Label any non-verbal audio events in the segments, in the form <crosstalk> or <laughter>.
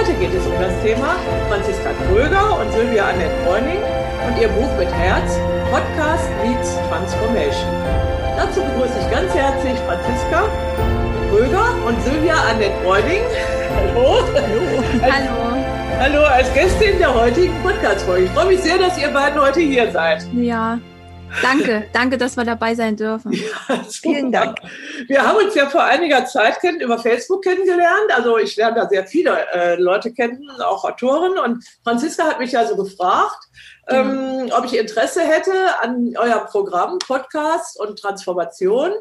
Heute geht es um das Thema Franziska Kröger und Sylvia Annette Bräuning und ihr Buch mit Herz, Podcast Meets Transformation. Dazu begrüße ich ganz herzlich Franziska Kröger und Sylvia Annette Bräuning. Hallo. Hallo. Als, Hallo. Hallo, als Gästin der heutigen Podcast-Folge. Ich freue mich sehr, dass ihr beiden heute hier seid. Ja, Danke, danke, dass wir dabei sein dürfen. Ja, Vielen Dank. Wir haben uns ja vor einiger Zeit über Facebook kennengelernt. Also ich lerne da sehr viele äh, Leute kennen, auch Autoren. Und Franziska hat mich ja so gefragt, ja. ähm, ob ich Interesse hätte an eurem Programm Podcast und Transformation.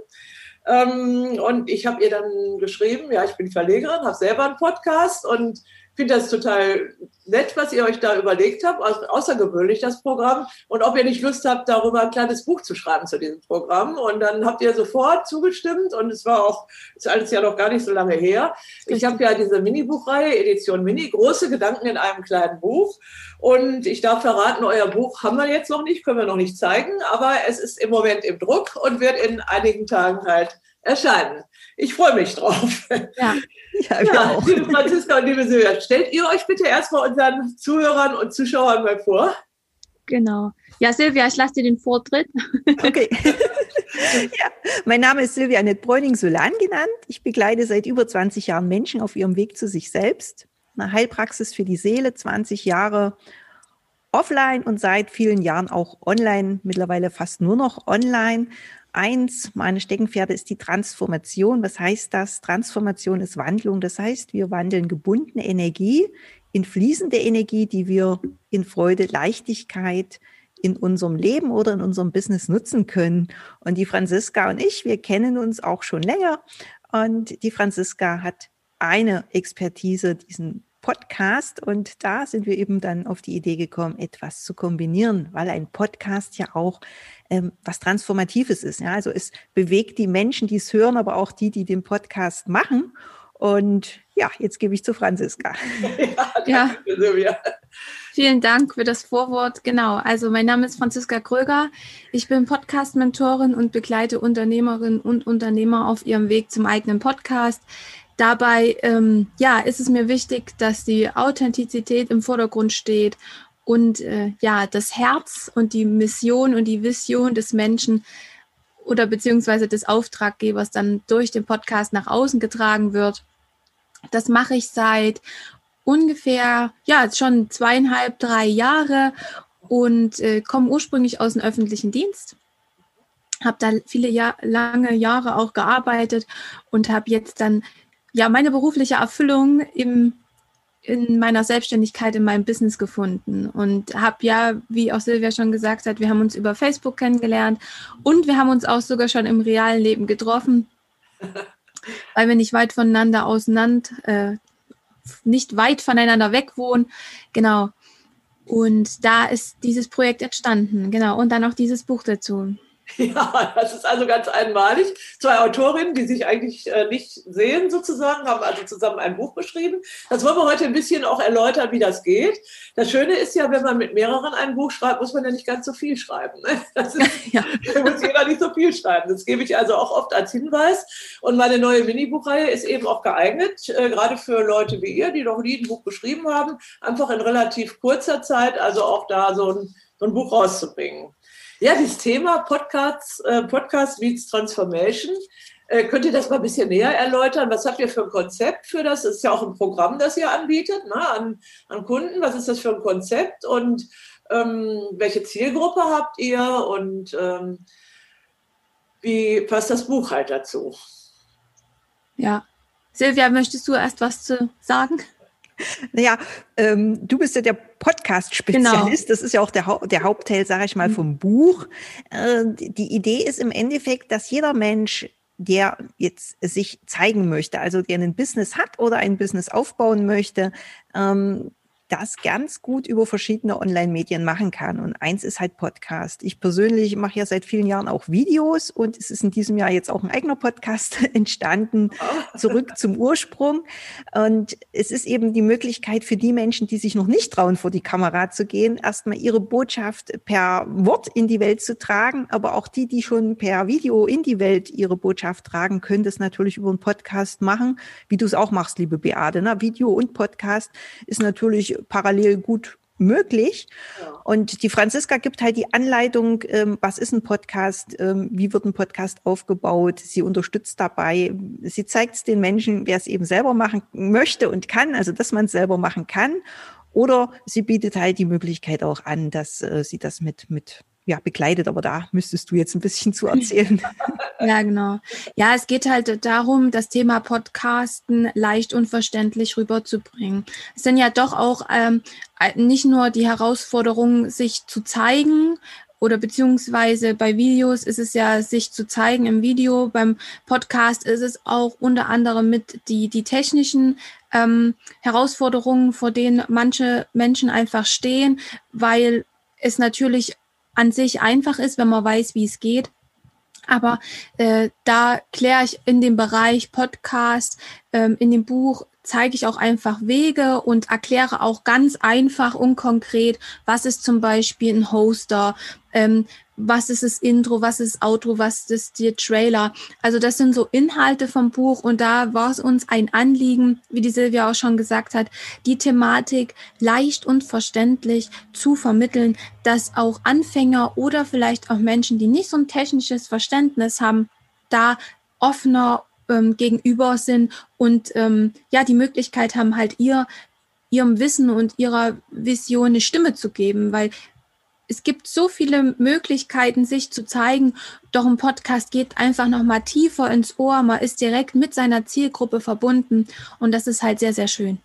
Ähm, und ich habe ihr dann geschrieben, ja, ich bin Verlegerin, habe selber einen Podcast und finde das total nett, was ihr euch da überlegt habt, außergewöhnlich das Programm. Und ob ihr nicht Lust habt, darüber ein kleines Buch zu schreiben zu diesem Programm. Und dann habt ihr sofort zugestimmt und es war auch, ist alles ja noch gar nicht so lange her. Ich habe ja diese Mini-Buchreihe, Edition Mini, große Gedanken in einem kleinen Buch. Und ich darf verraten, euer Buch haben wir jetzt noch nicht, können wir noch nicht zeigen, aber es ist im Moment im Druck und wird in einigen Tagen halt erscheinen. Ich freue mich drauf. Ja, ja, ja liebe Franziska und liebe Silvia, stellt ihr euch bitte erstmal unseren Zuhörern und Zuschauern mal vor. Genau. Ja, Silvia, ich lasse dir den Vortritt. <laughs> Okay. ja, mein Name ist Silvia Annette Bräuning-Solan genannt. Ich begleite seit über 20 Jahren Menschen auf ihrem Weg zu sich selbst. Eine Heilpraxis für die Seele, 20 Jahre offline und seit vielen Jahren auch online, mittlerweile fast nur noch online. Eins meine Steckenpferde ist die Transformation. Was heißt das? Transformation ist Wandlung. Das heißt, wir wandeln gebundene Energie in fließende Energie, die wir in Freude, Leichtigkeit in unserem Leben oder in unserem Business nutzen können. Und die Franziska und ich, wir kennen uns auch schon länger. Und die Franziska hat eine Expertise, diesen Podcast und da sind wir eben dann auf die Idee gekommen, etwas zu kombinieren, weil ein Podcast ja auch ähm, was Transformatives ist. Ja? Also es bewegt die Menschen, die es hören, aber auch die, die den Podcast machen. Und ja, jetzt gebe ich zu Franziska. <laughs> Ja, ja. Vielen Dank für das Vorwort. Genau, also mein Name ist Franziska Kröger. Ich bin Podcast-Mentorin und begleite Unternehmerinnen und Unternehmer auf ihrem Weg zum eigenen Podcast. Dabei ähm, ja, ist es mir wichtig, dass die Authentizität im Vordergrund steht und äh, ja, das Herz und die Mission und die Vision des Menschen oder beziehungsweise des Auftraggebers dann durch den Podcast nach außen getragen wird. Das mache ich seit ungefähr, ja, schon zweieinhalb, drei Jahre und äh, komme ursprünglich aus dem öffentlichen Dienst. Habe da viele Jahr, lange Jahre auch gearbeitet und habe jetzt dann ja, meine berufliche Erfüllung im, in meiner Selbstständigkeit, in meinem Business gefunden und habe ja, wie auch Silvia schon gesagt hat, wir haben uns über Facebook kennengelernt und wir haben uns auch sogar schon im realen Leben getroffen, <laughs> weil wir nicht weit voneinander auseinander, äh, nicht weit voneinander weg wohnen. Genau. Und da ist dieses Projekt entstanden, genau. Und dann auch dieses Buch dazu. <laughs> Ja, das ist also ganz einmalig. Zwei Autorinnen, die sich eigentlich äh, nicht sehen sozusagen, haben also zusammen ein Buch geschrieben. Das wollen wir heute ein bisschen auch erläutern, wie das geht. Das Schöne ist ja, wenn man mit mehreren ein Buch schreibt, muss man ja nicht ganz so viel schreiben. Ne? <laughs> Das ist, ja. Da muss jeder nicht so viel schreiben. Das gebe ich also auch oft als Hinweis. Und meine neue Minibuchreihe ist eben auch geeignet, äh, gerade für Leute wie ihr, die noch nie ein Buch geschrieben haben, einfach in relativ kurzer Zeit, also auch da so ein, so ein Buch rauszubringen. Ja, das Thema Podcast, äh, Podcast meets Transformation. Äh, könnt ihr das mal ein bisschen näher erläutern? Was habt ihr für ein Konzept für das? Das ist ja auch ein Programm, das ihr anbietet ne, an, an Kunden. Was ist das für ein Konzept und ähm, welche Zielgruppe habt ihr und ähm, wie passt das Buch halt dazu? Ja, Silvia, möchtest du erst was zu sagen? Naja, ähm, du bist ja der Podcast-Spezialist. Genau. Das ist ja auch der, ha der Hauptteil, sage ich mal, mhm. vom Buch. Äh, die Idee ist im Endeffekt, dass jeder Mensch der jetzt sich zeigen möchte, also der ein Business hat oder ein Business aufbauen möchte, ähm, das ganz gut über verschiedene Online-Medien machen kann. Und eins ist halt Podcast. Ich persönlich mache ja seit vielen Jahren auch Videos und es ist in diesem Jahr jetzt auch ein eigener Podcast <laughs> entstanden, zurück zum Ursprung. Und es ist eben die Möglichkeit für die Menschen, die sich noch nicht trauen, vor die Kamera zu gehen, erstmal ihre Botschaft per Wort in die Welt zu tragen. Aber auch die, die schon per Video in die Welt ihre Botschaft tragen, können das natürlich über einen Podcast machen, wie du es auch machst, liebe Beate. Ne? Video und Podcast ist natürlich parallel gut möglich. Ja. Und die Franziska gibt halt die Anleitung, ähm, was ist ein Podcast, ähm, wie wird ein Podcast aufgebaut. Sie unterstützt dabei. Sie zeigt es den Menschen, wer es eben selber machen möchte und kann, also dass man es selber machen kann. Oder sie bietet halt die Möglichkeit auch an, dass äh, sie das mit, mit ja, begleitet, aber da müsstest du jetzt ein bisschen zu erzählen. <laughs> ja, genau. Ja, es geht halt darum, das Thema Podcasten leicht und verständlich rüberzubringen. Es sind ja doch auch ähm, nicht nur die Herausforderungen, sich zu zeigen, oder beziehungsweise bei Videos ist es ja, sich zu zeigen im Video. Beim Podcast ist es auch unter anderem mit die, die technischen ähm, Herausforderungen, vor denen manche Menschen einfach stehen, weil es natürlich an sich einfach ist, wenn man weiß, wie es geht. Aber äh, da kläre ich in dem Bereich Podcast, ähm, in dem Buch zeige ich auch einfach Wege und erkläre auch ganz einfach und konkret, was ist zum Beispiel ein Hoster, ähm, was ist das Intro, was ist das Outro, was ist der Trailer. Also das sind so Inhalte vom Buch und da war es uns ein Anliegen, wie die Silvia auch schon gesagt hat, die Thematik leicht und verständlich zu vermitteln, dass auch Anfänger oder vielleicht auch Menschen, die nicht so ein technisches Verständnis haben, da offener ähm, gegenüber sind und ähm, ja die Möglichkeit haben, halt ihr ihrem Wissen und ihrer Vision eine Stimme zu geben, weil es gibt so viele Möglichkeiten, sich zu zeigen. Doch ein Podcast geht einfach noch mal tiefer ins Ohr. Man ist direkt mit seiner Zielgruppe verbunden und das ist halt sehr, sehr schön.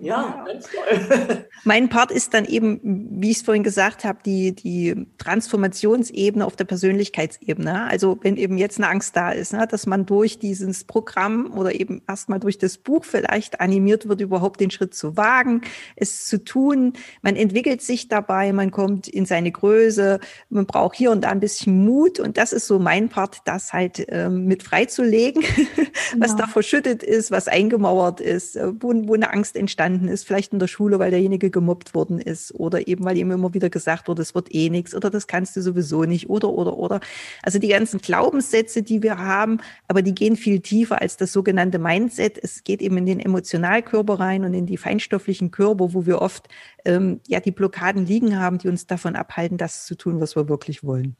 Ja, ganz toll. <laughs> Mein Part ist dann eben, wie ich es vorhin gesagt habe, die, die Transformationsebene auf der Persönlichkeitsebene. Also wenn eben jetzt eine Angst da ist, ne, dass man durch dieses Programm oder eben erstmal durch das Buch vielleicht animiert wird, überhaupt den Schritt zu wagen, es zu tun. Man entwickelt sich dabei, man kommt in seine Größe, man braucht hier und da ein bisschen Mut. Und das ist so mein Part, das halt ähm, mit freizulegen, <laughs> was ja. da verschüttet ist, was eingemauert ist, äh, wo, wo eine Angst entstanden entstanden ist, vielleicht in der Schule, weil derjenige gemobbt worden ist oder eben, weil ihm immer wieder gesagt wurde, es wird eh nichts oder das kannst du sowieso nicht oder, oder, oder. Also die ganzen Glaubenssätze, die wir haben, aber die gehen viel tiefer als das sogenannte Mindset. Es geht eben in den Emotionalkörper rein und in die feinstofflichen Körper, wo wir oft ähm, ja die Blockaden liegen haben, die uns davon abhalten, das zu tun, was wir wirklich wollen.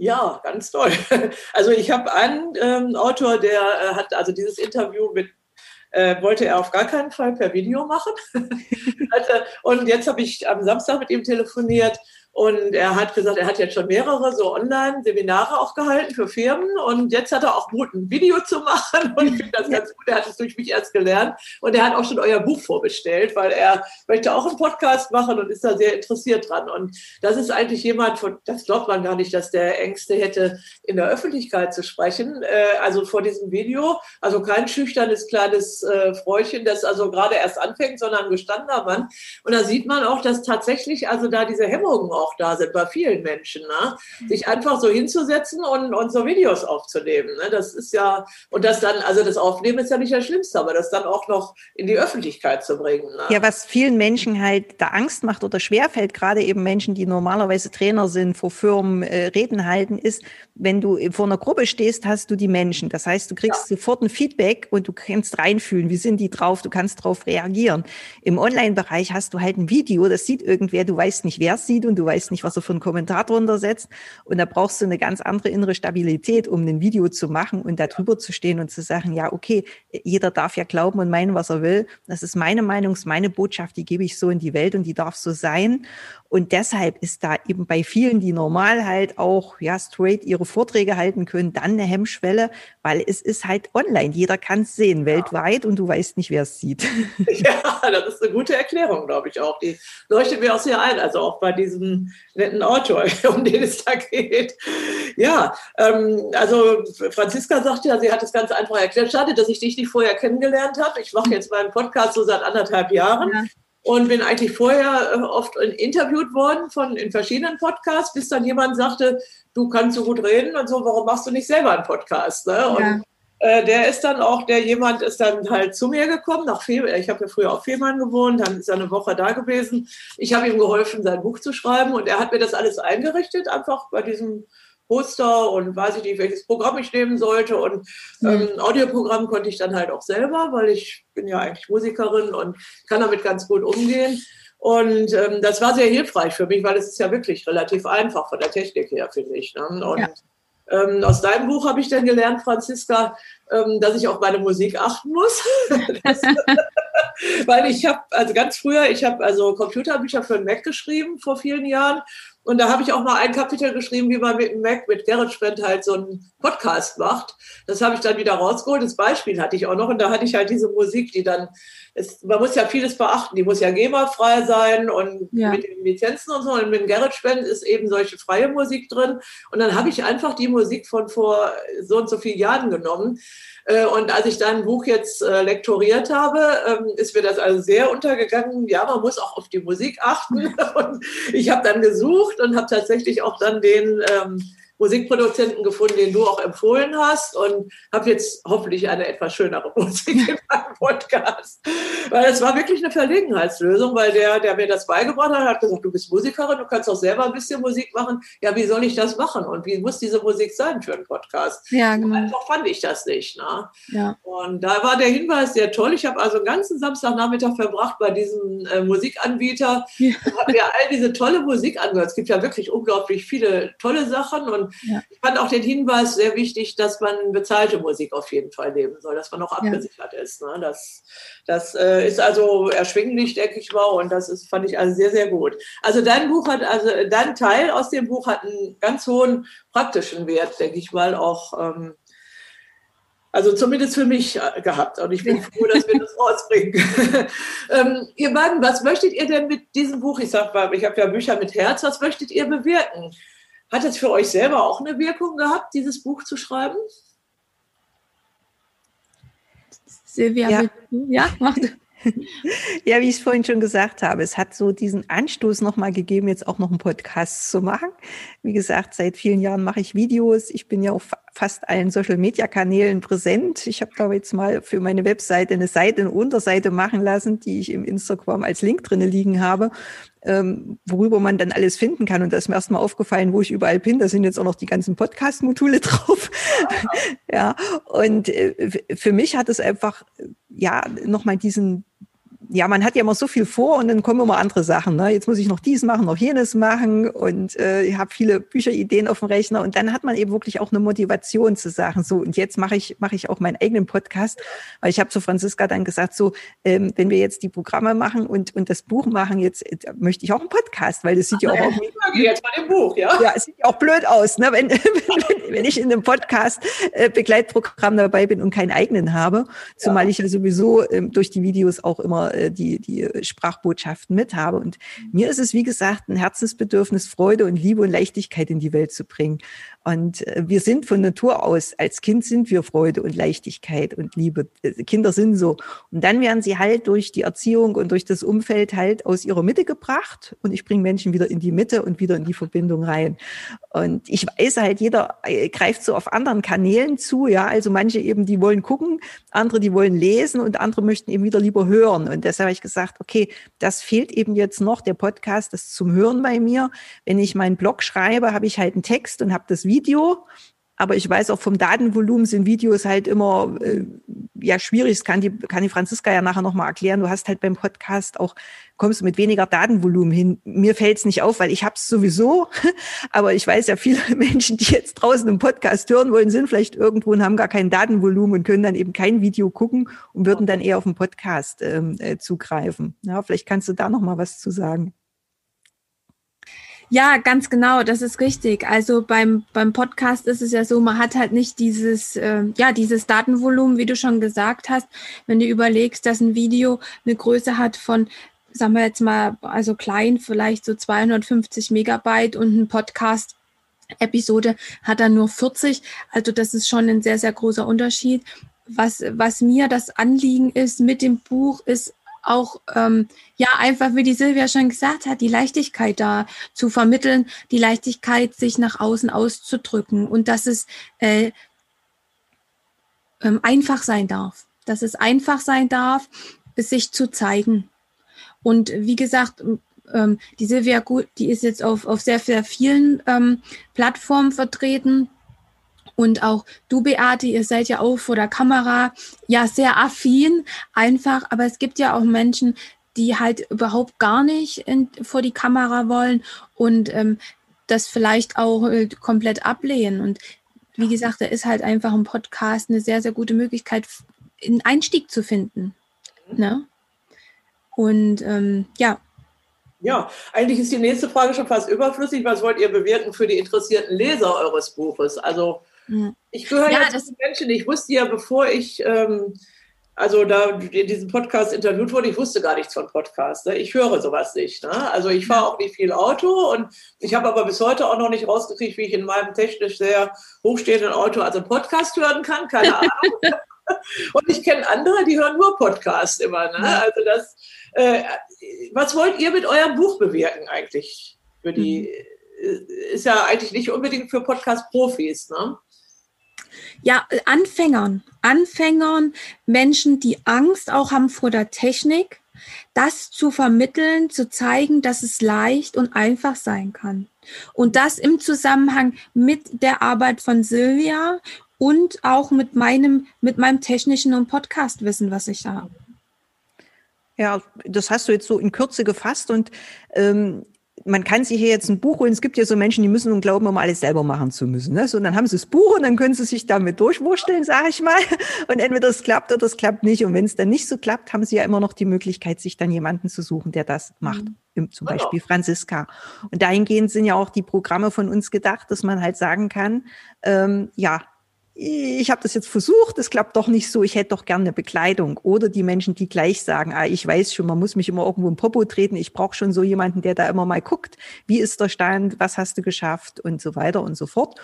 Ja, ganz toll. <laughs> Also ich habe einen ähm, Autor, der äh, hat also dieses Interview mit äh, wollte er auf gar keinen Fall per Video machen. <laughs> und jetzt habe ich am Samstag mit ihm telefoniert und er hat gesagt, er hat jetzt schon mehrere so Online-Seminare auch gehalten für Firmen. Und jetzt hat er auch Mut, ein Video zu machen. <laughs> Und ich finde das ganz gut. Er hat es durch mich erst gelernt. Und er hat auch schon euer Buch vorbestellt, weil er möchte auch einen Podcast machen und ist da sehr interessiert dran. Und das ist eigentlich jemand, von, das glaubt man gar nicht, dass der Ängste hätte, in der Öffentlichkeit zu sprechen. Äh, also vor diesem Video. Also kein schüchternes kleines äh, Fräuchen, das also gerade erst anfängt, sondern ein gestandener Mann. Und da sieht man auch, dass tatsächlich also da diese Hemmungen auch auch da sind bei vielen Menschen, ne? sich einfach so hinzusetzen und, und so Videos aufzunehmen. Ne? Das ist ja, und das dann, also das Aufnehmen ist ja nicht das Schlimmste, aber das dann auch noch in die Öffentlichkeit zu bringen. Ne? Ja, was vielen Menschen halt da Angst macht oder schwerfällt, gerade eben Menschen, die normalerweise Trainer sind, vor Firmen äh, Reden halten, ist, wenn du vor einer Gruppe stehst, hast du die Menschen. Das heißt, du kriegst ja. sofort ein Feedback und du kannst reinfühlen, wie sind die drauf, du kannst drauf reagieren. Im Online-Bereich hast du halt ein Video, das sieht irgendwer, du weißt nicht, wer es sieht und du weißt weißt nicht, was er für einen Kommentar drunter setzt. Und da brauchst du eine ganz andere innere Stabilität, um ein Video zu machen und da drüber zu stehen und zu sagen, ja, okay, jeder darf ja glauben und meinen, was er will. Das ist meine Meinung, ist meine Botschaft, die gebe ich so in die Welt und die darf so sein. Und deshalb ist da eben bei vielen, die normal halt auch ja straight ihre Vorträge halten können, dann eine Hemmschwelle, weil es ist halt online. Jeder kann es sehen, ja. weltweit, und du weißt nicht, wer es sieht. <laughs> Ja, das ist eine gute Erklärung, glaube ich auch. Die leuchtet mir auch sehr ein, also auch bei diesem netten Autor, <laughs> um den es da geht. Ja, ähm, also Franziska sagt ja, sie hat es ganz einfach erklärt. Schade, dass ich dich nicht vorher kennengelernt habe. Ich mache <laughs> jetzt meinen Podcast so seit anderthalb Jahren. Ja. Und bin eigentlich vorher äh, oft interviewt worden von in verschiedenen Podcasts, bis dann jemand sagte, du kannst so gut reden und so, warum machst du nicht selber einen Podcast? Ne? Und ja. äh, der ist dann auch, der jemand ist dann halt zu mir gekommen, nach Fehl, ich habe ja früher auf Fehmarn gewohnt, dann ist er eine Woche da gewesen. Ich habe ihm geholfen, sein Buch zu schreiben und er hat mir das alles eingerichtet, einfach bei diesem Poster und weiß ich nicht, welches Programm ich nehmen sollte. Und ähm, Audioprogramm konnte ich dann halt auch selber, weil ich bin ja eigentlich Musikerin und kann damit ganz gut umgehen. Und ähm, das war sehr hilfreich für mich, weil es ist ja wirklich relativ einfach von der Technik her, finde ich. Ne? Und ja. ähm, aus deinem Buch habe ich dann gelernt, Franziska, ähm, dass ich auf meine Musik achten muss. <laughs> das, <laughs> weil ich habe, also ganz früher, ich habe also Computerbücher für den Mac geschrieben vor vielen Jahren und da habe ich auch mal ein Kapitel geschrieben, wie man mit dem Mac, mit GarageBand halt so einen Podcast macht. Das habe ich dann wieder rausgeholt. Das Beispiel hatte ich auch noch. Und da hatte ich halt diese Musik, die dann, ist, man muss ja vieles beachten. Die muss ja GEMA-frei sein und ja. mit den Lizenzen und so. Und mit dem GarageBand ist eben solche freie Musik drin. Und dann habe ich einfach die Musik von vor so und so vielen Jahren genommen äh, und als ich dein Buch jetzt äh, lektoriert habe, ähm, ist mir das also sehr untergegangen. Ja, man muss auch auf die Musik achten. <laughs> Und ich habe dann gesucht und habe tatsächlich auch dann den ähm, Musikproduzenten gefunden, den du auch empfohlen hast und habe jetzt hoffentlich eine etwas schönere <laughs> Musik in meinem Podcast. Weil es war wirklich eine Verlegenheitslösung, weil der, der mir das beigebracht hat, hat gesagt, du bist Musikerin, du kannst auch selber ein bisschen Musik machen. Ja, wie soll ich das machen und wie muss diese Musik sein für einen Podcast? Ja, genau. Einfach fand ich das nicht. Ne? Ja. Und da war der Hinweis sehr toll. Ich habe also einen ganzen Samstagnachmittag verbracht bei diesem äh, Musikanbieter ja. und habe mir all diese tolle Musik angehört. Es gibt ja wirklich unglaublich viele tolle Sachen und ja. ich fand auch den Hinweis sehr wichtig, dass man bezahlte Musik auf jeden Fall nehmen soll, dass man auch abgesichert ja. ist. Ne? Das, das äh, ist also erschwinglich, denke ich mal, und das ist, fand ich also sehr, sehr gut. Also dein Buch hat, also dein Teil aus dem Buch hat einen ganz hohen praktischen Wert, denke ich mal, auch. Ähm, also zumindest für mich äh, gehabt. Und ich bin froh, dass wir das <laughs> rausbringen. <laughs> ähm, ihr beiden, was möchtet ihr denn mit diesem Buch? Ich sag mal, ich habe ja Bücher mit Herz. Was möchtet ihr bewirken? Hat es für euch selber auch eine Wirkung gehabt, dieses Buch zu schreiben? Silvia, ja, ja macht. Ja, wie ich es vorhin schon gesagt habe, es hat so diesen Anstoß nochmal gegeben, jetzt auch noch einen Podcast zu machen. Wie gesagt, seit vielen Jahren mache ich Videos. Ich bin ja auf fast allen Social-Media-Kanälen präsent. Ich habe, glaube jetzt mal für meine Webseite eine Seite, eine Unterseite machen lassen, die ich im Instagram als Link drinne liegen habe, ähm, worüber man dann alles finden kann. Und da ist mir erstmal aufgefallen, wo ich überall bin. Da sind jetzt auch noch die ganzen Podcast-Module <laughs> drauf. ja, und äh, für mich hat es einfach, ja, nochmal diesen, ja, man hat ja immer so viel vor und dann kommen immer andere Sachen. Ne? Jetzt muss ich noch dies machen, noch jenes machen und äh, ich habe viele Bücherideen auf dem Rechner und dann hat man eben wirklich auch eine Motivation zu sagen, so und jetzt mache ich mache ich auch meinen eigenen Podcast, weil ich habe zu Franziska dann gesagt, so ähm, wenn wir jetzt die Programme machen und und das Buch machen, jetzt äh, möchte ich auch einen Podcast, weil das sieht ja auch <laughs> ja, jetzt mal dem Buch, ja. Ja, es sieht ja auch blöd aus, ne? wenn, <laughs> wenn, wenn ich in einem Podcast äh, Begleitprogramm dabei bin und keinen eigenen habe, zumal ja. ich ja sowieso ähm, durch die Videos auch immer äh, die, die Sprachbotschaften mit habe. Und mir ist es, wie gesagt, ein Herzensbedürfnis, Freude und Liebe und Leichtigkeit in die Welt zu bringen. Und äh, wir sind von Natur aus, als Kind sind wir Freude und Leichtigkeit und Liebe. Äh, Kinder sind so. Und dann werden sie halt durch die Erziehung und durch das Umfeld halt aus ihrer Mitte gebracht. Und ich bringe Menschen wieder in die Mitte und wieder in die Verbindung rein. Und ich weiß halt, jeder äh, greift so auf anderen Kanälen zu. Ja, also manche eben, die wollen gucken, andere, die wollen lesen und andere möchten eben wieder lieber hören. Und deshalb habe ich gesagt, okay, das fehlt eben jetzt noch, der Podcast, das zum Hören bei mir. Wenn ich meinen Blog schreibe, habe ich halt einen Text und habe das Video Video. Aber ich weiß auch vom Datenvolumen sind Videos halt immer äh, ja schwierig. Das kann die, kann die Franziska ja nachher nochmal erklären. Du hast halt beim Podcast auch, kommst du mit weniger Datenvolumen hin. Mir fällt es nicht auf, weil ich habe es sowieso. <laughs> Aber ich weiß ja, viele <laughs> Menschen, die jetzt draußen im Podcast hören wollen, sind vielleicht irgendwo und haben gar kein Datenvolumen und können dann eben kein Video gucken und würden dann eher auf den Podcast ähm, äh, zugreifen. Ja, vielleicht kannst du da nochmal was zu sagen. Ja, ganz genau, das ist richtig. Also beim, beim Podcast ist es ja so, man hat halt nicht dieses, äh, ja, dieses Datenvolumen, wie du schon gesagt hast. Wenn du überlegst, dass ein Video eine Größe hat von, sagen wir jetzt mal, also klein, vielleicht so 250 Megabyte und ein Podcast Episode hat er nur 40. Also das ist schon ein sehr, sehr großer Unterschied. Was, was mir das Anliegen ist mit dem Buch, ist auch ähm, ja einfach, wie die Silvia schon gesagt hat, die Leichtigkeit da zu vermitteln, die Leichtigkeit, sich nach außen auszudrücken und dass es äh, ähm, einfach sein darf, dass es einfach sein darf, sich zu zeigen. Und wie gesagt, ähm, die Silvia die ist jetzt auf, auf sehr, sehr vielen ähm, Plattformen vertreten. Und auch du, Beate, ihr seid ja auch vor der Kamera ja sehr affin, einfach. Aber es gibt ja auch Menschen, die halt überhaupt gar nicht in, vor die Kamera wollen und ähm, das vielleicht auch äh, komplett ablehnen. Und wie gesagt, da ist halt einfach ein Podcast eine sehr, sehr gute Möglichkeit, einen Einstieg zu finden. Ne? Und ähm, ja. Ja, eigentlich ist die nächste Frage schon fast überflüssig. Was wollt ihr bewirken für die interessierten Leser eures Buches? Also ich gehöre ja, zu Menschen, ich wusste ja, bevor ich ähm, also da in diesem Podcast interviewt wurde, ich wusste gar nichts von Podcasts. Ne? Ich höre sowas nicht. Ne? Also ich fahre auch nicht viel Auto und ich habe aber bis heute auch noch nicht rausgekriegt, wie ich in meinem technisch sehr hochstehenden Auto also Podcast hören kann. Keine <laughs> Ahnung. <laughs> und ich kenne andere, die hören nur Podcast immer. Ne? Also das, äh, was wollt ihr mit eurem Buch bewirken eigentlich? Für die, mhm. ist ja eigentlich nicht unbedingt für Podcast-Profis. Ne? Ja, Anfängern, Anfängern, Menschen, die Angst auch haben vor der Technik, das zu vermitteln, zu zeigen, dass es leicht und einfach sein kann. Und das im Zusammenhang mit der Arbeit von Silvia und auch mit meinem, mit meinem technischen und Podcastwissen, was ich da habe. Ja, das hast du jetzt so in Kürze gefasst und ähm, man kann sich hier jetzt ein Buch holen. Es gibt ja so Menschen, die müssen und glauben, um alles selber machen zu müssen. Ne? So, und dann haben sie das Buch und dann können sie sich damit durchwursteln, sage ich mal. <laughs> Und entweder es klappt oder es klappt nicht. Und wenn es dann nicht so klappt, haben sie ja immer noch die Möglichkeit, sich dann jemanden zu suchen, der das macht. Mhm. Zum Beispiel Franziska. Und dahingehend sind ja auch die Programme von uns gedacht, dass man halt sagen kann, ähm, ja, ich habe das jetzt versucht, es klappt doch nicht so, ich hätte doch gerne eine Bekleidung. Oder die Menschen, die gleich sagen, ah, ich weiß schon, man muss mich immer irgendwo im Popo treten, ich brauche schon so jemanden, der da immer mal guckt, wie ist der Stand, was hast du geschafft und so weiter und so fort.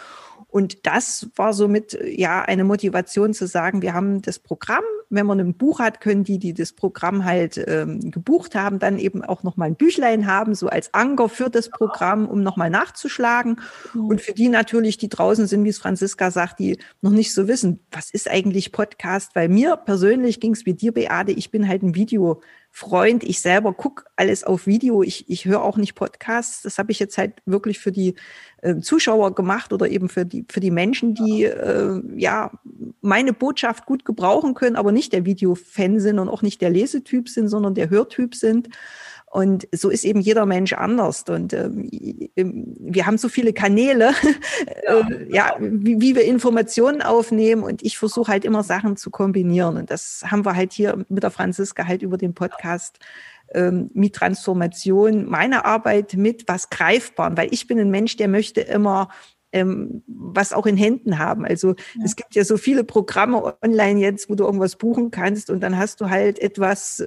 Und das war somit ja eine Motivation zu sagen, wir haben das Programm, wenn man ein Buch hat, können die, die das Programm halt ähm, gebucht haben, dann eben auch nochmal ein Büchlein haben, so als Anker für das Programm, um nochmal nachzuschlagen. Mhm. Und für die natürlich, die draußen sind, wie es Franziska sagt, die noch nicht so wissen, was ist eigentlich Podcast? Weil mir persönlich ging es wie dir, Beate, ich bin halt ein Video Freund. Ich selber gucke alles auf Video. Ich, ich höre auch nicht Podcasts. Das habe ich jetzt halt wirklich für die äh, Zuschauer gemacht oder eben für die, für die Menschen, die äh, ja meine Botschaft gut gebrauchen können, aber nicht der Videofan sind und auch nicht der Lesetyp sind, sondern der Hörtyp sind. Und so ist eben jeder Mensch anders. Und ähm, wir haben so viele Kanäle, <laughs> ja, äh, ja wie, wie, wir Informationen aufnehmen. Und ich versuche halt immer Sachen zu kombinieren. Und das haben wir halt hier mit der Franziska halt über den Podcast ähm, mit Transformation, meine Arbeit mit was greifbar. Weil ich bin ein Mensch, der möchte immer ähm, was auch in Händen haben. Also ja. es gibt ja so viele Programme online jetzt, wo du irgendwas buchen kannst und dann hast du halt etwas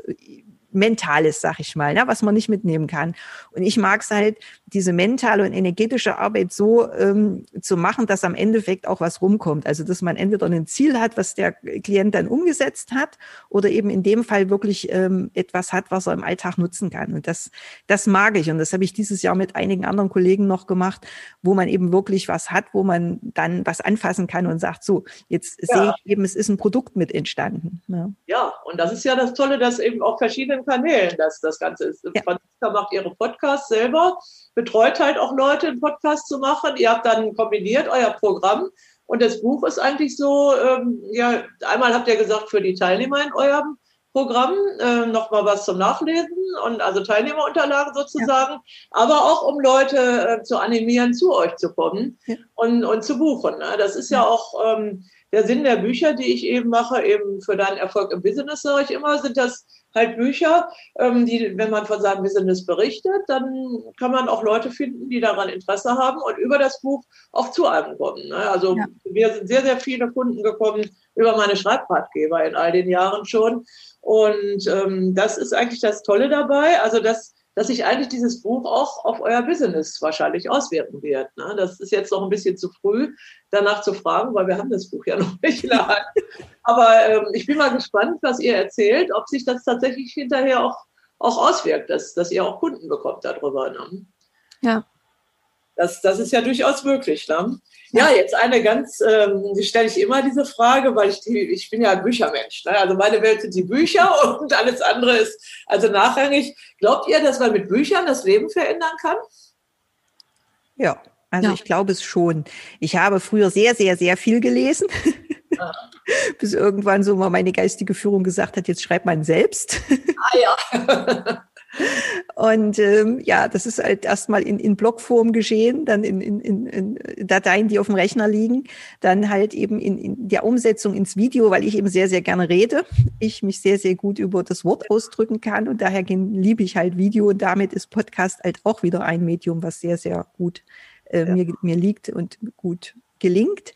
Mentales, sag ich mal, ne, was man nicht mitnehmen kann. Und ich mag es halt, diese mentale und energetische Arbeit so ähm, zu machen, dass am Endeffekt auch was rumkommt. Also dass man entweder ein Ziel hat, was der Klient dann umgesetzt hat, oder eben in dem Fall wirklich ähm, etwas hat, was er im Alltag nutzen kann. Und das, das mag ich. Und das habe ich dieses Jahr mit einigen anderen Kollegen noch gemacht, wo man eben wirklich was hat, wo man dann was anfassen kann und sagt, so, jetzt ja. sehe ich eben, es ist ein Produkt mit entstanden. Ja. ja, und das ist ja das Tolle, dass eben auch verschiedenen Kanälen das, das Ganze ist. Ja. Franziska macht ihre Podcasts selber betreut halt auch Leute, einen Podcast zu machen. Ihr habt dann kombiniert euer Programm. Und das Buch ist eigentlich so, ähm, ja, einmal habt ihr gesagt, für die Teilnehmer in eurem Programm äh, nochmal was zum Nachlesen und also Teilnehmerunterlagen sozusagen, ja. aber auch um Leute äh, zu animieren, zu euch zu kommen ja. und, und zu buchen. Ne? Das ist ja, ja auch ähm, der Sinn der Bücher, die ich eben mache, eben für deinen Erfolg im Business, sage ich immer, sind das halt Bücher, ähm, die, wenn man von seinem Business berichtet, dann kann man auch Leute finden, die daran Interesse haben und über das Buch auch zu einem kommen. Ne? Also ja. wir sind sehr, sehr viele Kunden gekommen über meine Schreibratgeber in all den Jahren schon. Und ähm, das ist eigentlich das Tolle dabei. Also das dass sich eigentlich dieses Buch auch auf euer Business wahrscheinlich auswirken wird. Ne? Das ist jetzt noch ein bisschen zu früh, danach zu fragen, weil wir haben das Buch ja noch <laughs> nicht in der Hand. Aber ähm, ich bin mal gespannt, was ihr erzählt, ob sich das tatsächlich hinterher auch, auch auswirkt, dass, dass ihr auch Kunden bekommt darüber. Ne? Ja. Das, das ist ja durchaus möglich. Ne? Ja, jetzt eine ganz, ähm, die stelle ich immer diese Frage, weil ich die, ich bin ja ein Büchermensch. Ne? Also meine Welt sind die Bücher <laughs> und alles andere ist also nachrangig. Glaubt ihr, dass man mit Büchern das Leben verändern kann? Ja, also ja. ich glaube es schon. Ich habe früher sehr, sehr, sehr viel gelesen. Ja. <laughs> Bis irgendwann so mal meine geistige Führung gesagt hat, jetzt schreibt man selbst. Ah ja. <laughs> Und ähm, ja, das ist halt erstmal in, in Blockform geschehen, dann in, in, in, Dateien, die auf dem Rechner liegen, dann halt eben in, in der Umsetzung ins Video, weil ich eben sehr, sehr gerne rede. Ich mich sehr, sehr gut über das Wort ausdrücken kann und daher liebe ich halt Video und damit ist Podcast halt auch wieder ein Medium, was sehr, sehr gut äh, ja. mir, mir liegt und gut gelingt.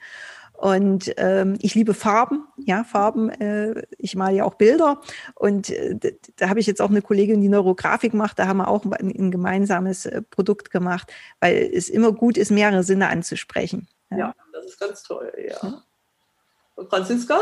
Und ähm, ich liebe Farben, ja, Farben. Äh, ich male ja auch Bilder. Und äh, da habe ich jetzt auch eine Kollegin, die Neurografik macht. Da haben wir auch ein, ein gemeinsames äh, Produkt gemacht, weil es immer gut ist, mehrere Sinne anzusprechen. Ja, ja das ist ganz toll, ja. Und Franziska?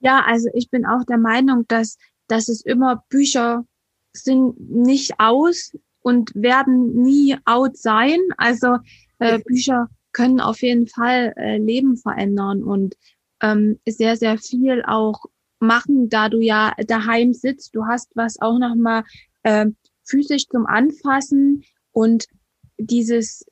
Ja, also ich bin auch der Meinung, dass, dass es immer Bücher sind nicht aus und werden nie out sein. Also äh, Bücher können auf jeden Fall äh, Leben verändern und ähm, sehr, sehr viel auch machen, da du ja daheim sitzt. Du hast was auch nochmal äh, physisch zum Anfassen und dieses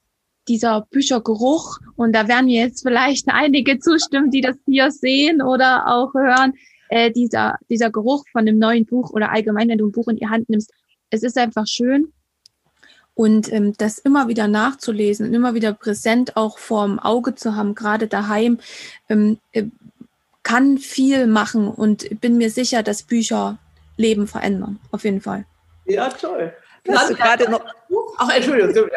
dieser Büchergeruch und da werden jetzt vielleicht <laughs> einige zustimmen, die das hier sehen oder auch hören, äh, dieser, dieser Geruch von einem neuen Buch oder allgemein, wenn du ein Buch in die Hand nimmst. Es ist einfach schön und ähm, das immer wieder nachzulesen und immer wieder präsent auch vorm Auge zu haben, gerade daheim, ähm, äh, kann viel machen und bin mir sicher, dass Bücher Leben verändern. Auf jeden Fall. Ja, toll. Hast du gerade noch, Ach, Entschuldigung.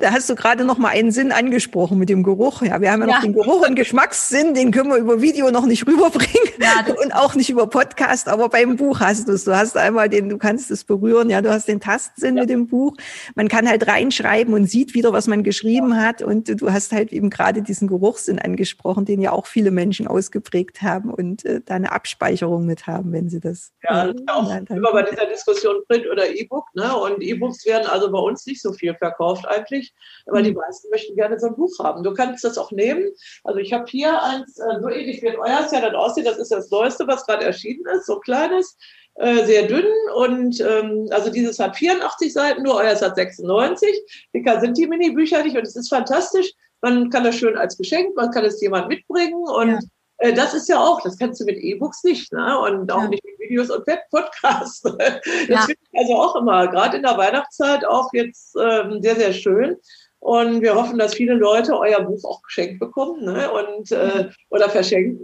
Da hast du gerade noch mal einen Sinn angesprochen mit dem Geruch. Ja, wir haben ja, ja. noch den Geruch und Geschmackssinn, den können wir über Video noch nicht rüberbringen ja, und auch nicht über Podcast, aber beim Buch hast du es. Du hast einmal den, du kannst es berühren, ja, du hast den Tastsinn ja. mit dem Buch. Man kann halt reinschreiben und sieht wieder, was man geschrieben hat und du hast halt eben gerade diesen Geruchssinn angesprochen, den ja auch viele Menschen ausgeprägt haben und äh, da eine Abspeicherung mit haben, wenn sie das. Ja, äh, auch immer bei dieser Diskussion Print oder E-Book, ne? Und E-Books werden also bei uns nicht so viel verkauft eigentlich, weil die mhm. meisten möchten gerne so ein Buch haben. Du kannst das auch nehmen. Also ich habe hier eins, äh, so ähnlich wie euer ja dann aussieht, das ist das Neueste, was gerade erschienen ist, so kleines, äh, sehr dünn und ähm, also dieses hat 84 Seiten, nur euer hat 96. Dicker sind die Mini-Bücher nicht und es ist fantastisch. Man kann das schön als Geschenk, man kann es jemand mitbringen und ja. Äh, das ist ja auch, das kannst du mit E-Books nicht, ne? Und auch ja. nicht mit Videos und Podcasts. <laughs> Das ja. finde ich also auch immer, gerade in der Weihnachtszeit auch jetzt ähm, sehr, sehr schön. Und wir hoffen, dass viele Leute euer Buch auch geschenkt bekommen ne? und, äh, oder verschenken.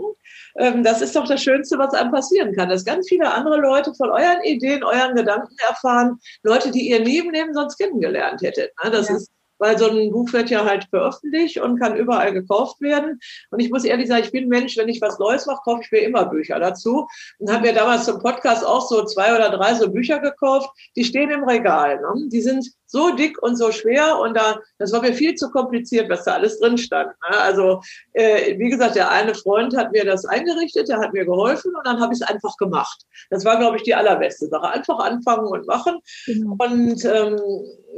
Ähm, das ist doch das Schönste, was einem passieren kann, dass ganz viele andere Leute von euren Ideen, euren Gedanken erfahren, Leute, die ihr nie im Leben sonst kennengelernt hättet. Ne? Das ja. ist weil so ein Buch wird ja halt veröffentlicht und kann überall gekauft werden. Und ich muss ehrlich sagen, ich bin Mensch, wenn ich was Neues mache, kaufe ich mir immer Bücher dazu. Und habe mir damals zum Podcast auch so zwei oder drei so Bücher gekauft, die stehen im Regal. Ne? Die sind so dick und so schwer und da, das war mir viel zu kompliziert, was da alles drin stand. Ne? Also, äh, wie gesagt, der eine Freund hat mir das eingerichtet, der hat mir geholfen und dann habe ich es einfach gemacht. Das war, glaube ich, die allerbeste Sache. Einfach anfangen und machen. Genau. Und ähm,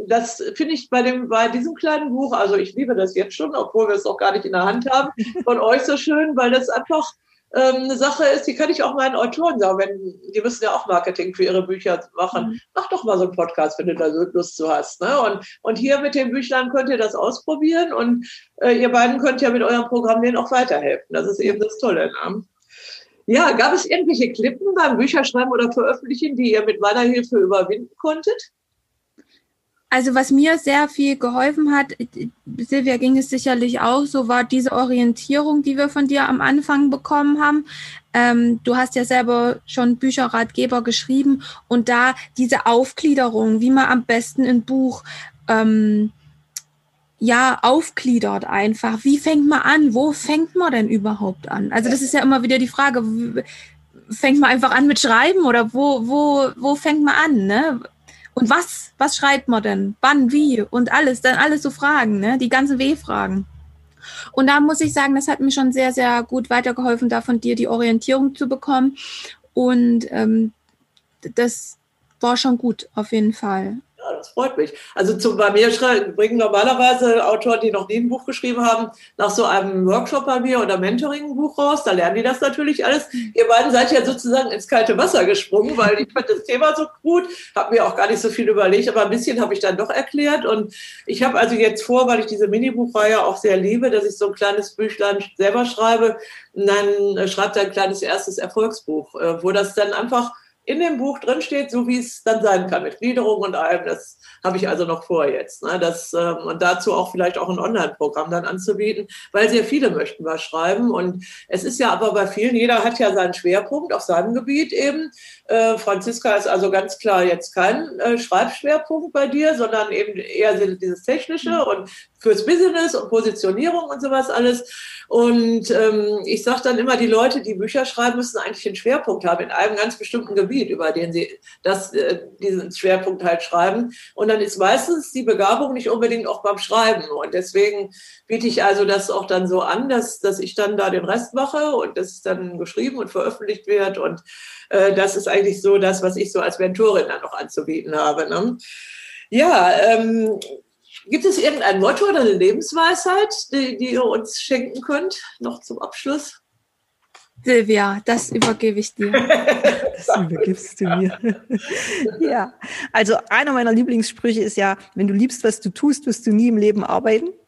das finde ich bei dem, bei diesem kleinen Buch, also ich liebe das jetzt schon, obwohl wir es auch gar nicht in der Hand haben, <laughs> von euch so schön, weil das einfach ähm, eine Sache ist, die kann ich auch meinen Autoren sagen, wenn, die müssen ja auch Marketing für ihre Bücher machen. Mhm. Mach doch mal so einen Podcast, wenn du da Lust zu hast. Ne? Und, und hier mit den Büchlein könnt ihr das ausprobieren und äh, ihr beiden könnt ja mit eurem Programm denen auch weiterhelfen. Das ist eben das Tolle. Ne? Ja, gab es irgendwelche Klippen beim Bücherschreiben oder Veröffentlichen, die ihr mit meiner Hilfe überwinden konntet? Also was mir sehr viel geholfen hat, Silvia ging es sicherlich auch so, war diese Orientierung, die wir von dir am Anfang bekommen haben. Ähm, du hast ja selber schon Bücherratgeber geschrieben und da diese Aufgliederung, wie man am besten ein Buch ähm, ja aufgliedert einfach. Wie fängt man an? Wo fängt man denn überhaupt an? Also das ist ja immer wieder die Frage. Fängt man einfach an mit Schreiben oder wo wo wo fängt man an? Ne? Und was, was schreibt man denn? Wann, wie und alles, dann alles so Fragen, ne? Die ganzen W-Fragen. Und da muss ich sagen, das hat mir schon sehr, sehr gut weitergeholfen, da von dir die Orientierung zu bekommen. Und ähm, das war schon gut, auf jeden Fall. Ja, das freut mich. Also zu, bei mir bringen normalerweise Autoren, die noch nie ein Buch geschrieben haben, nach so einem Workshop bei mir oder Mentoring ein Buch raus. Da lernen die das natürlich alles. Ihr beiden seid ja sozusagen ins kalte Wasser gesprungen, weil ich fand das Thema so gut, habe mir auch gar nicht so viel überlegt, aber ein bisschen habe ich dann doch erklärt. Und ich habe also jetzt vor, weil ich diese Minibuchreihe auch sehr liebe, dass ich so ein kleines Büchlein selber schreibe. Und dann äh, schreibt ein kleines erstes Erfolgsbuch, äh, wo das dann einfach in dem Buch drin steht, so wie es dann sein kann, mit Gliederung und allem. Das habe ich also noch vor jetzt. Ne? Das, ähm, und dazu auch vielleicht auch ein Online-Programm dann anzubieten, weil sehr viele möchten was schreiben. Und es ist ja aber bei vielen, jeder hat ja seinen Schwerpunkt auf seinem Gebiet eben. Äh, Franziska ist also ganz klar jetzt kein äh, Schreibschwerpunkt bei dir, sondern eben eher dieses Technische mhm. und fürs Business und Positionierung und sowas alles. Und ähm, ich sage dann immer, die Leute, die Bücher schreiben, müssen eigentlich einen Schwerpunkt haben in einem ganz bestimmten Gebiet, über den sie das, äh, diesen Schwerpunkt halt schreiben. Und dann ist meistens die Begabung nicht unbedingt auch beim Schreiben. Und deswegen biete ich also das auch dann so an, dass, dass ich dann da den Rest mache und das dann geschrieben und veröffentlicht wird. Und äh, das ist eigentlich so das, was ich so als Mentorin dann noch anzubieten habe. Ne? Ja, ähm, Gibt es irgendein Motto oder eine Lebensweisheit, die, die ihr uns schenken könnt, noch zum Abschluss? Silvia, das übergebe ich dir. <laughs> das übergibst du mir. <laughs> ja, also einer meiner Lieblingssprüche ist ja, wenn du liebst, was du tust, wirst du nie im Leben arbeiten. <laughs>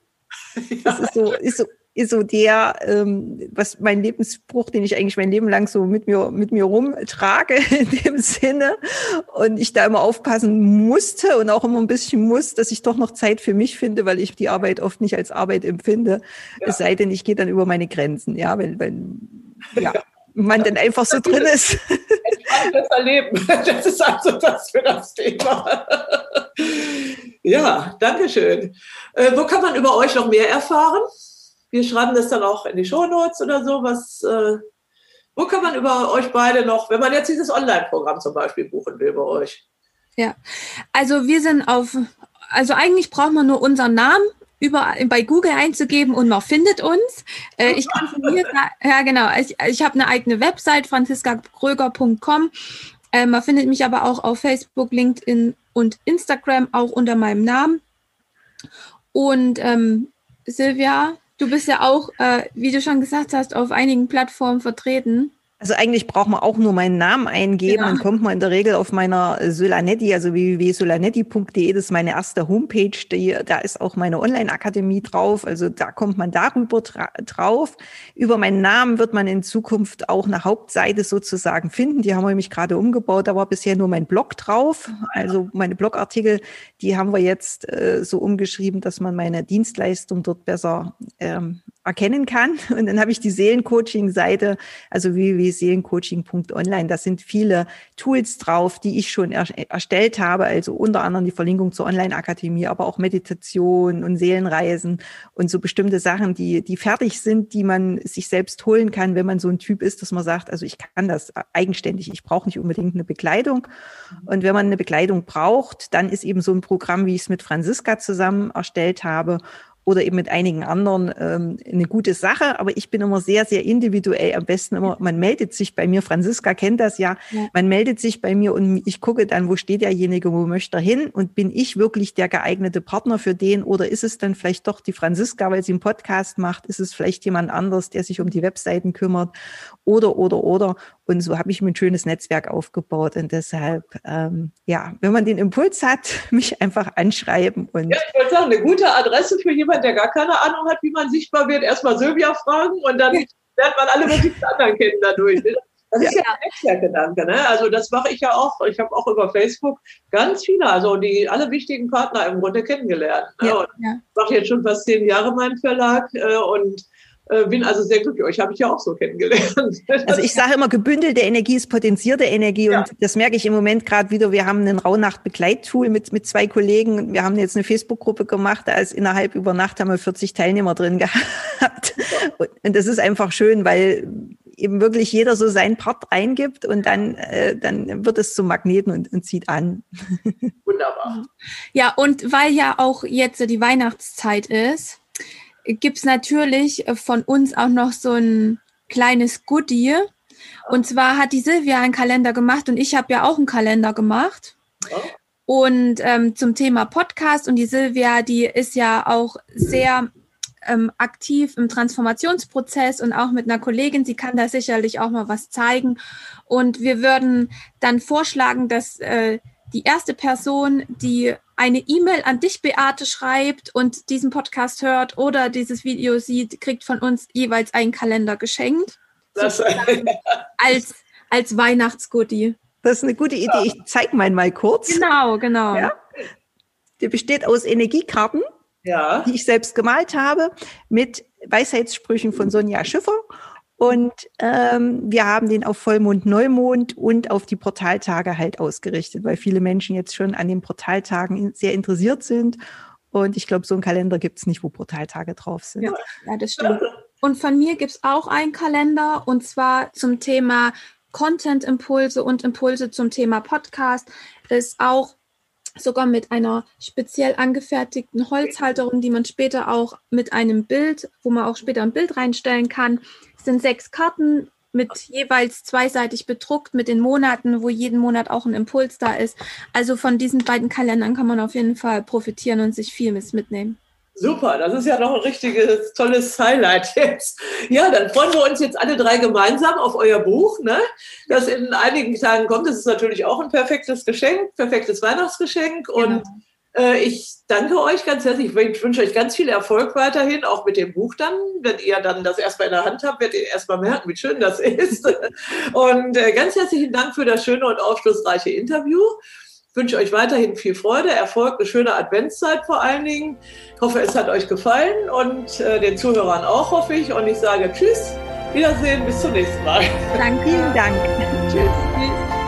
Das ist so, ist so ist so der, ähm, was mein Lebensspruch, den ich eigentlich mein Leben lang so mit mir, mit mir rumtrage <laughs> in dem Sinne. Und ich da immer aufpassen musste und auch immer ein bisschen muss, dass ich doch noch Zeit für mich finde, weil ich die Arbeit oft nicht als Arbeit empfinde. Ja. Es sei denn, ich gehe dann über meine Grenzen, ja, wenn, wenn, ja. man ja. dann einfach so drin ist. Entspanntes Erleben. Das ist also das für das Thema. Ja, danke schön. Äh, wo kann man über euch noch mehr erfahren? Wir schreiben das dann auch in die Shownotes oder so. Was, äh, wo kann man über euch beide noch, wenn man jetzt dieses Online-Programm zum Beispiel buchen will bei euch? Ja, also wir sind auf, also eigentlich braucht man nur unseren Namen über, bei Google einzugeben und man findet uns. Äh, ich kann von mir, <laughs> ja genau, ich, ich habe eine eigene Website, franziskakröger.com. Äh, man findet mich aber auch auf Facebook, LinkedIn und Instagram, auch unter meinem Namen. Und ähm, Silvia, Du bist ja auch, äh, wie du schon gesagt hast, auf einigen Plattformen vertreten. Also eigentlich braucht man auch nur meinen Namen eingeben, ja. dann kommt man in der Regel auf meiner Solanetti, also www.solanetti.de, das ist meine erste Homepage, die, da ist auch meine Online-Akademie drauf, also da kommt man darüber drauf. Über meinen Namen wird man in Zukunft auch eine Hauptseite sozusagen finden, die haben wir nämlich gerade umgebaut, da war bisher nur mein Blog drauf, also meine Blogartikel, die haben wir jetzt äh, so umgeschrieben, dass man meine Dienstleistung dort besser ähm, erkennen kann. <laughs> Und dann habe ich die Seelencoaching-Seite, also www.seelencoaching.online. Da sind viele Tools drauf, die ich schon er erstellt habe. Also unter anderem die Verlinkung zur Online-Akademie, aber auch Meditation und Seelenreisen und so bestimmte Sachen, die, die fertig sind, die man sich selbst holen kann, wenn man so ein Typ ist, dass man sagt, also ich kann das eigenständig. Ich brauche nicht unbedingt eine Bekleidung. Und wenn man eine Bekleidung braucht, dann ist eben so ein Programm, wie ich es mit Franziska zusammen erstellt habe oder eben mit einigen anderen ähm, eine gute Sache. Aber ich bin immer sehr, sehr individuell. Am besten immer, man meldet sich bei mir, Franziska kennt das ja, ja. man meldet sich bei mir und ich gucke dann, wo steht derjenige, wo möchte er hin und bin ich wirklich der geeignete Partner für den oder ist es dann vielleicht doch die Franziska, weil sie einen Podcast macht, ist es vielleicht jemand anderes, der sich um die Webseiten kümmert oder, oder, oder. Und so habe ich mir ein schönes Netzwerk aufgebaut. Und deshalb, ähm, ja, wenn man den Impuls hat, <laughs> mich einfach anschreiben. Und ja, ich wollte sagen, eine gute Adresse für jemanden, der gar keine Ahnung hat, wie man sichtbar wird. Erstmal Sylvia fragen und dann lernt man alle möglichen anderen kennen dadurch. Das ist ja, ja ein Netzwerkgedanke. Ne? Also das mache ich ja auch. Ich habe auch über Facebook ganz viele, also die alle wichtigen Partner im Grunde kennengelernt. Ne? Ja, ja. Ich mache jetzt schon fast zehn Jahre meinen Verlag äh, und äh, bin also sehr glücklich. Euch habe ich ja auch so kennengelernt. <laughs> Also ich sage immer, gebündelte Energie ist potenzierte Energie ja. und das merke ich im Moment gerade wieder. Wir haben einen Rauhnacht-Begleittool mit, mit zwei Kollegen. Wir haben jetzt eine Facebook-Gruppe gemacht, da ist innerhalb über Nacht haben wir 40 Teilnehmer drin <laughs> gehabt. Und das ist einfach schön, weil eben wirklich jeder so seinen Part reingibt und dann, äh, dann wird es zum Magneten und, und zieht an. Wunderbar. Ja, und weil ja auch jetzt die Weihnachtszeit ist, gibt es natürlich von uns auch noch so ein kleines Goodie. Und zwar hat die Silvia einen Kalender gemacht und ich habe ja auch einen Kalender gemacht. Und ähm, zum Thema Podcast und die Silvia, die ist ja auch sehr ähm, aktiv im Transformationsprozess und auch mit einer Kollegin. Sie kann da sicherlich auch mal was zeigen. Und wir würden dann vorschlagen, dass äh, die erste Person, die eine E-Mail an dich, Beate, schreibt und diesen Podcast hört oder dieses Video sieht, kriegt von uns jeweils einen Kalender geschenkt. Das, <laughs> als, als Weihnachtsgoodie. Das ist eine gute Idee. Ich zeige meinen mal kurz. Genau, genau. Ja. Der besteht aus Energiekarten, ja. die ich selbst gemalt habe, mit Weisheitssprüchen von Sonja Schiffer. Und ähm, wir haben den auf Vollmond, Neumond und auf die Portaltage halt ausgerichtet, weil viele Menschen jetzt schon an den Portaltagen sehr interessiert sind. Und ich glaube, so einen Kalender gibt es nicht, wo Portaltage drauf sind. Ja, ja das stimmt. Und von mir gibt es auch einen Kalender und zwar zum Thema Content-Impulse und Impulse zum Thema Podcast. Ist auch sogar mit einer speziell angefertigten Holzhalterung, die man später auch mit einem Bild, wo man auch später ein Bild reinstellen kann. Es sind sechs Karten mit jeweils zweiseitig bedruckt mit den Monaten, wo jeden Monat auch ein Impuls da ist. Also von diesen beiden Kalendern kann man auf jeden Fall profitieren und sich viel mitnehmen. Super, das ist ja noch ein richtiges tolles Highlight jetzt. Ja, dann freuen wir uns jetzt alle drei gemeinsam auf euer Buch, ne? das in einigen Tagen kommt. Das ist natürlich auch ein perfektes Geschenk, perfektes Weihnachtsgeschenk. Genau. Und äh, ich danke euch ganz herzlich. Ich wünsche euch ganz viel Erfolg weiterhin, auch mit dem Buch dann. Wenn ihr dann das erstmal in der Hand habt, werdet ihr erstmal merken, wie schön das <laughs> ist. Und äh, ganz herzlichen Dank für das schöne und aufschlussreiche Interview wünsche euch weiterhin viel Freude, Erfolg, eine schöne Adventszeit vor allen Dingen. Ich hoffe, es hat euch gefallen und äh, den Zuhörern auch, hoffe ich. Und ich sage Tschüss, Wiedersehen, bis zum nächsten Mal. Danke, vielen Dank. <laughs> Tschüss. Tschüss.